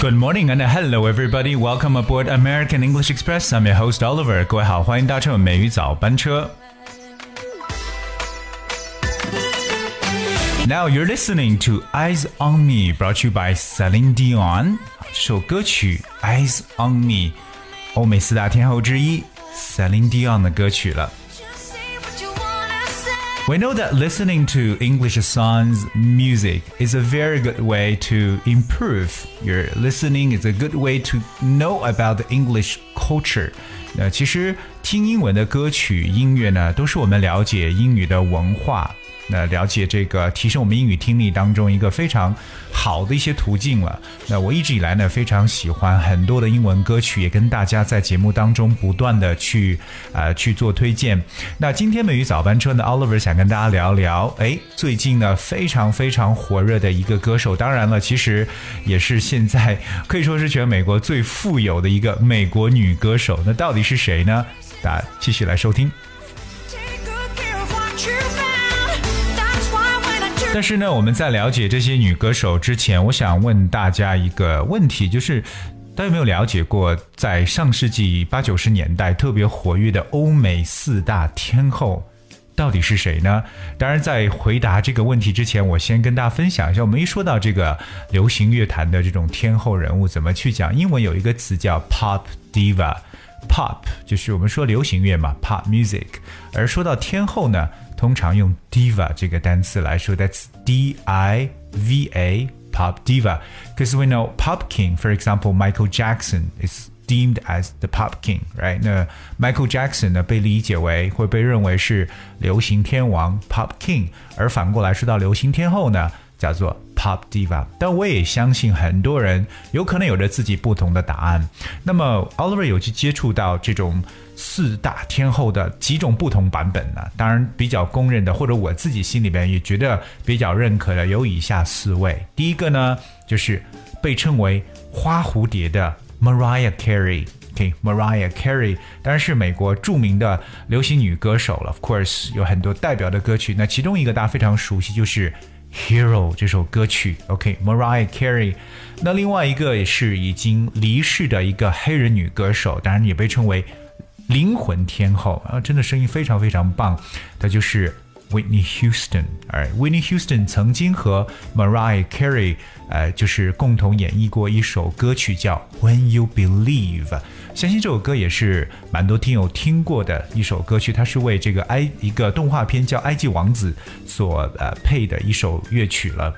Good morning and hello everybody. Welcome aboard American English Express. I'm your host Oliver. 各位好，欢迎搭乘美语早班车。Now you're listening to Eyes on Me, brought to you by Celine Dion. 这首歌曲《Eyes on Me》，欧美四大天后之一 Celine Dion 的歌曲了。 We know that listening to English songs, music is a very good way to improve your listening. It's a good way to know about the English culture. 那其实听英文的歌曲、音乐呢，都是我们了解英语的文化。 那了解这个提升我们英语听力当中一个非常好的一些途径了。那我一直以来呢非常喜欢很多的英文歌曲，也跟大家在节目当中不断的去呃去做推荐。那今天美语早班车呢，Oliver 想跟大家聊聊，哎，最近呢非常非常火热的一个歌手，当然了，其实也是现在可以说是全美国最富有的一个美国女歌手。那到底是谁呢？大家继续来收听。但是呢，我们在了解这些女歌手之前，我想问大家一个问题，就是大家有没有了解过，在上世纪八九十年代特别活跃的欧美四大天后到底是谁呢？当然，在回答这个问题之前，我先跟大家分享一下，我们一说到这个流行乐坛的这种天后人物，怎么去讲？英文有一个词叫 pop diva，pop 就是我们说流行乐嘛，pop music，而说到天后呢？通常用 diva 这个单词来说，that's D I V A pop diva. Because we know pop king, for example, Michael Jackson is deemed as the pop king, right? 那 Michael Jackson 呢被理解为会被认为是流行天王 pop king，而反过来说到流行天后呢，叫做 pop diva。但我也相信很多人有可能有着自己不同的答案。那么 Oliver 有去接触到这种。四大天后的几种不同版本呢？当然比较公认的，或者我自己心里边也觉得比较认可的有以下四位。第一个呢，就是被称为花蝴蝶的 Mariah Carey。OK，Mariah Carey 当然是美国著名的流行女歌手了。Of course，有很多代表的歌曲。那其中一个大家非常熟悉，就是《Hero》这首歌曲。OK，Mariah Carey。那另外一个也是已经离世的一个黑人女歌手，当然也被称为。灵魂天后啊，真的声音非常非常棒，她就是 Whitney Houston。哎 Whitney Houston 曾经和 Mariah Carey 呃，就是共同演绎过一首歌曲叫 When You Believe。相信这首歌也是蛮多听友听过的一首歌曲，它是为这个埃一个动画片叫《埃及王子》所呃配的一首乐曲了。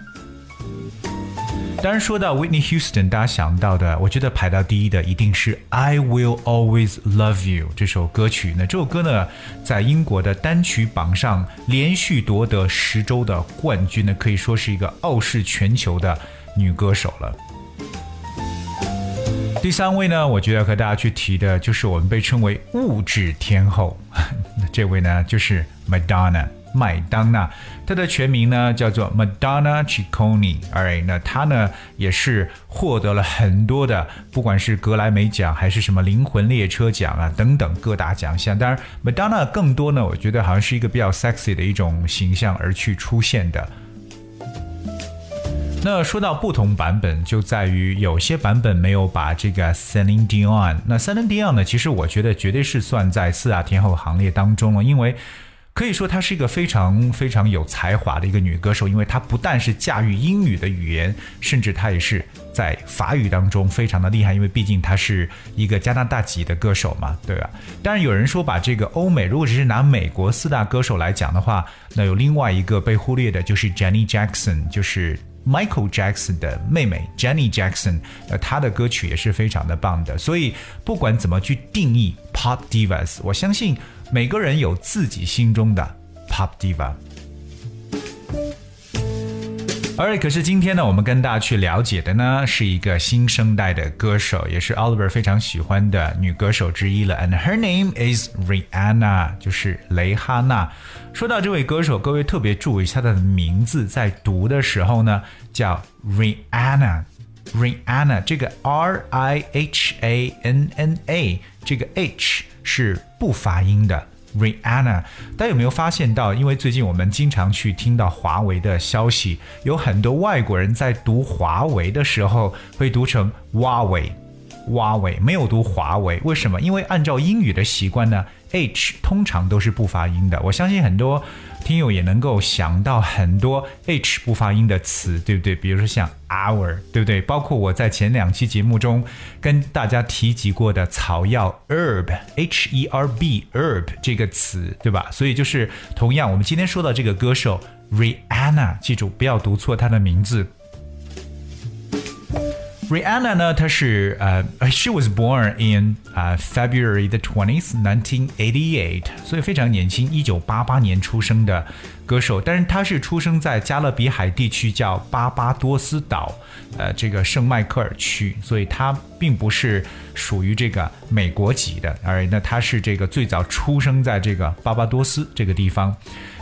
当然，说到 Whitney Houston，大家想到的，我觉得排到第一的一定是《I Will Always Love You》这首歌曲。那这首歌呢，在英国的单曲榜上连续夺得十周的冠军呢，可以说是一个傲视全球的女歌手了。第三位呢，我觉得要和大家去提的就是我们被称为物质天后，这位呢就是 Madonna。麦当娜，她的全名呢叫做 Madonna Ciccone。Alright，那她呢也是获得了很多的，不管是格莱美奖还是什么灵魂列车奖啊等等各大奖项。当然，Madonna 更多呢，我觉得好像是一个比较 sexy 的一种形象而去出现的。那说到不同版本，就在于有些版本没有把这个 Celine Dion。那 Celine Dion 呢，其实我觉得绝对是算在四大天后行列当中了，因为。可以说她是一个非常非常有才华的一个女歌手，因为她不但是驾驭英语的语言，甚至她也是在法语当中非常的厉害，因为毕竟她是一个加拿大籍的歌手嘛，对吧？当然有人说把这个欧美，如果只是拿美国四大歌手来讲的话，那有另外一个被忽略的就是 Jenny Jackson，就是 Michael Jackson 的妹妹 Jenny Jackson，呃，她的歌曲也是非常的棒的。所以不管怎么去定义 Pop Divas，我相信。每个人有自己心中的 pop diva。而可是今天呢，我们跟大家去了解的呢，是一个新生代的歌手，也是 Oliver 非常喜欢的女歌手之一了。And her name is Rihanna，就是蕾哈娜。说到这位歌手，各位特别注意一下她的名字，在读的时候呢，叫 Rihanna。Rihanna 这个 R I H A N N A 这个 H 是不发音的，Rihanna，大家有没有发现到？因为最近我们经常去听到华为的消息，有很多外国人在读华为的时候会读成华为，华为没有读华为，为什么？因为按照英语的习惯呢，H 通常都是不发音的。我相信很多。听友也能够想到很多 h 不发音的词，对不对？比如说像 hour，对不对？包括我在前两期节目中跟大家提及过的草药 herb，h e r b herb 这个词，对吧？所以就是同样，我们今天说到这个歌手 Rihanna，记住不要读错她的名字。Rihanna 呢，她是呃，she was born in 啊 February the twentieth, nineteen eighty eight，所以非常年轻，一九八八年出生的歌手。但是她是出生在加勒比海地区叫巴巴多斯岛，呃，这个圣迈克尔区，所以她并不是属于这个美国籍的，而那她是这个最早出生在这个巴巴多斯这个地方。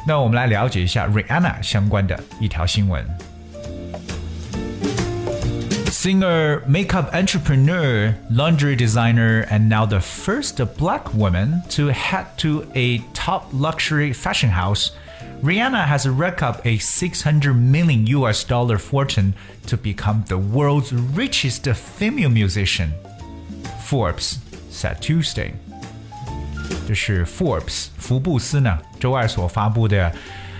那我们来了解一下 Rihanna 相关的一条新闻。Singer, makeup entrepreneur, laundry designer, and now the first black woman to head to a top luxury fashion house, Rihanna has racked up a 600 million US dollar fortune to become the world's richest female musician. Forbes said Tuesday. 这是 Forbes 福布斯呢周二所发布的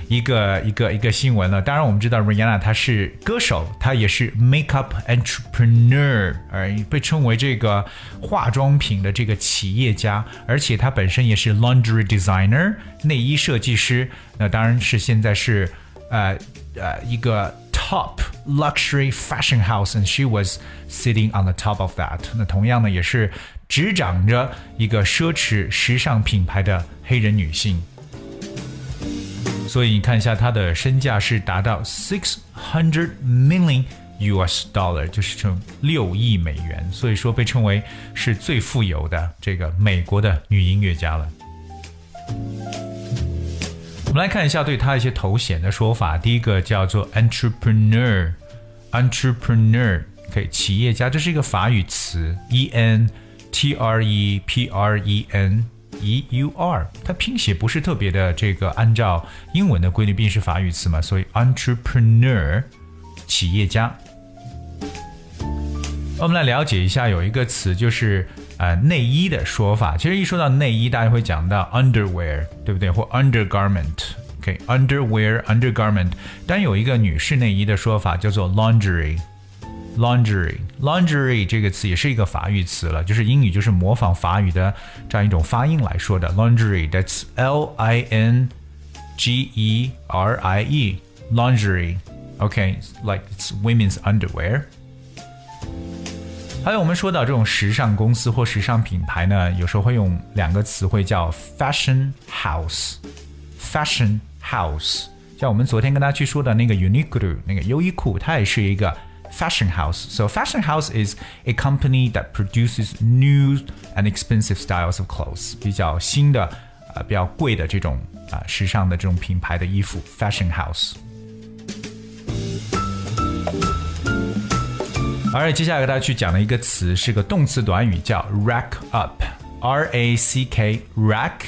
一个一个一个新闻了。当然，我们知道 Rihanna 她是歌手，她也是 makeup entrepreneur，而被称为这个化妆品的这个企业家，而且她本身也是 laundry designer，内衣设计师。那当然是现在是呃呃一个 top luxury fashion house，and she was sitting on the top of that。那同样呢，也是执掌着一个奢侈时尚品牌的黑人女性。所以你看一下，她的身价是达到 six hundred million US dollar，就是成六亿美元。所以说被称为是最富有的这个美国的女音乐家了。我们来看一下对她一些头衔的说法。第一个叫做 entrepreneur，entrepreneur 可以企业家，这是一个法语词，e n t r e p r e n。E U R，它拼写不是特别的这个按照英文的规律，毕竟是法语词嘛，所以 entrepreneur 企业家。我们来了解一下，有一个词就是呃内衣的说法。其实一说到内衣，大家会讲到 underwear，对不对？或 undergarment。OK，underwear，undergarment。但有一个女士内衣的说法叫做 laundry。Lingerie，lingerie 这个词也是一个法语词了，就是英语就是模仿法语的这样一种发音来说的。Lingerie，that's L I N G E R I E，lingerie，OK，like it's women's underwear。还有我们说到这种时尚公司或时尚品牌呢，有时候会用两个词汇叫 fashion house，fashion house。像我们昨天跟大家去说的那个 Uniqlo 那个优衣库，它也是一个。 fashion house. So fashion house is a company that produces new and expensive styles of clothes，比较新的呃比较贵的这种啊、呃、时尚的这种品牌的衣服，fashion house。而接下来给大家去讲的一个词是个动词短语，叫 rack up，R A C K，rack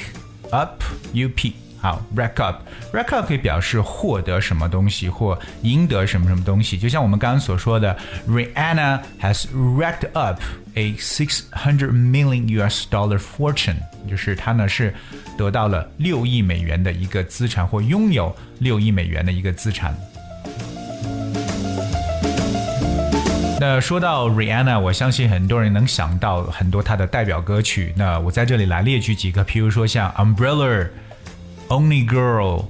up U P。 好，rack up，rack up 可以表示获得什么东西或赢得什么什么东西。就像我们刚刚所说的，Rihanna has racked up a six hundred million US dollar fortune，就是她呢是得到了六亿美元的一个资产或拥有六亿美元的一个资产。那说到 Rihanna，我相信很多人能想到很多她的代表歌曲。那我在这里来列举几个，譬如说像 Umbrella。Only Girl,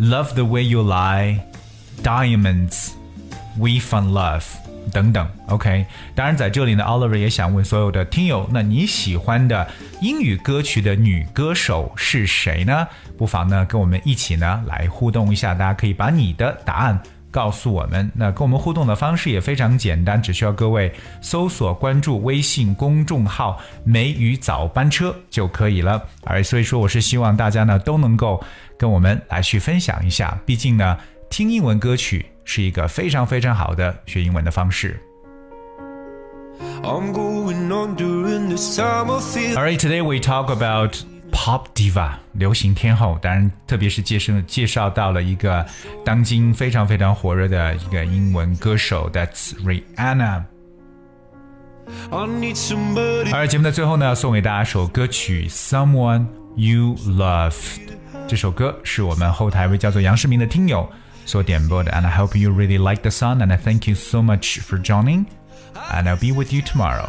Love the Way You Lie, Diamonds, We Found Love 等等，OK。当然，在这里呢，Oliver 也想问所有的听友，那你喜欢的英语歌曲的女歌手是谁呢？不妨呢跟我们一起呢来互动一下，大家可以把你的答案。告诉我们，那跟我们互动的方式也非常简单，只需要各位搜索关注微信公众号“梅雨早班车”就可以了。而所以说，我是希望大家呢都能够跟我们来去分享一下，毕竟呢，听英文歌曲是一个非常非常好的学英文的方式。Alright, today we talk about Pop Diva 流行天后，当然，特别是介绍介绍到了一个当今非常非常火热的一个英文歌手，That's Rihanna。而节目的最后呢，送给大家首歌曲《Someone You Loved》。这首歌是我们后台位叫做杨世明的听友所点播的，and I hope you really like the song, and I thank you so much for joining, and I'll be with you tomorrow.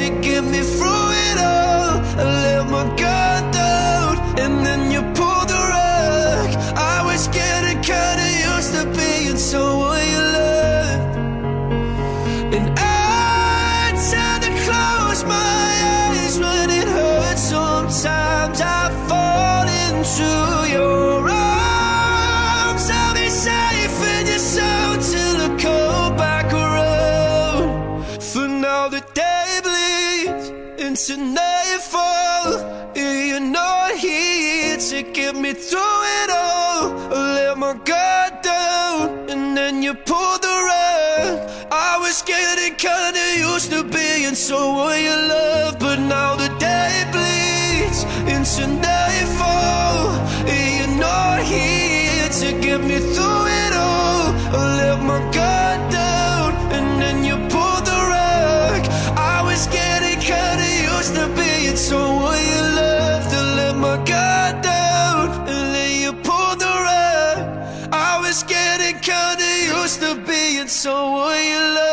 to get me through it all. I let my guard nightfall, you're not here to get me through it all. I let my guard down, and then you pulled the rug. I was getting kinda used to being someone you love, I was getting kinda used to being someone you loved.